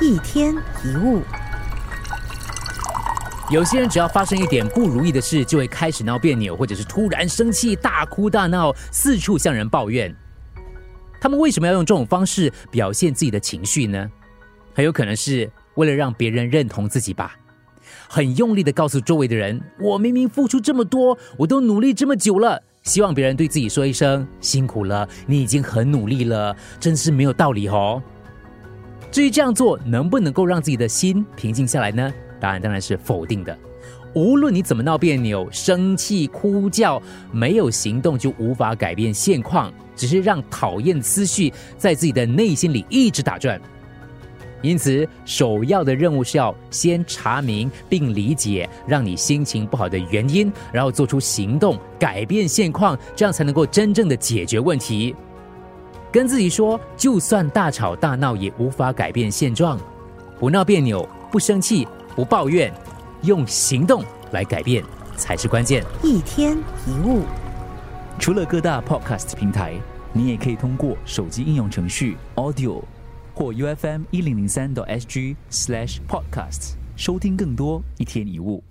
一天一物。有些人只要发生一点不如意的事，就会开始闹别扭，或者是突然生气、大哭大闹，四处向人抱怨。他们为什么要用这种方式表现自己的情绪呢？很有可能是为了让别人认同自己吧。很用力的告诉周围的人：“我明明付出这么多，我都努力这么久了。”希望别人对自己说一声：“辛苦了，你已经很努力了。”真是没有道理哦。至于这样做能不能够让自己的心平静下来呢？答案当然是否定的。无论你怎么闹别扭、生气、哭叫，没有行动就无法改变现况，只是让讨厌思绪在自己的内心里一直打转。因此，首要的任务是要先查明并理解让你心情不好的原因，然后做出行动改变现况，这样才能够真正的解决问题。跟自己说，就算大吵大闹也无法改变现状，不闹别扭，不生气。不抱怨，用行动来改变才是关键。一天一物，除了各大 podcast 平台，你也可以通过手机应用程序 Audio 或 U F M 一零零三 SG slash podcasts 收听更多一天一物。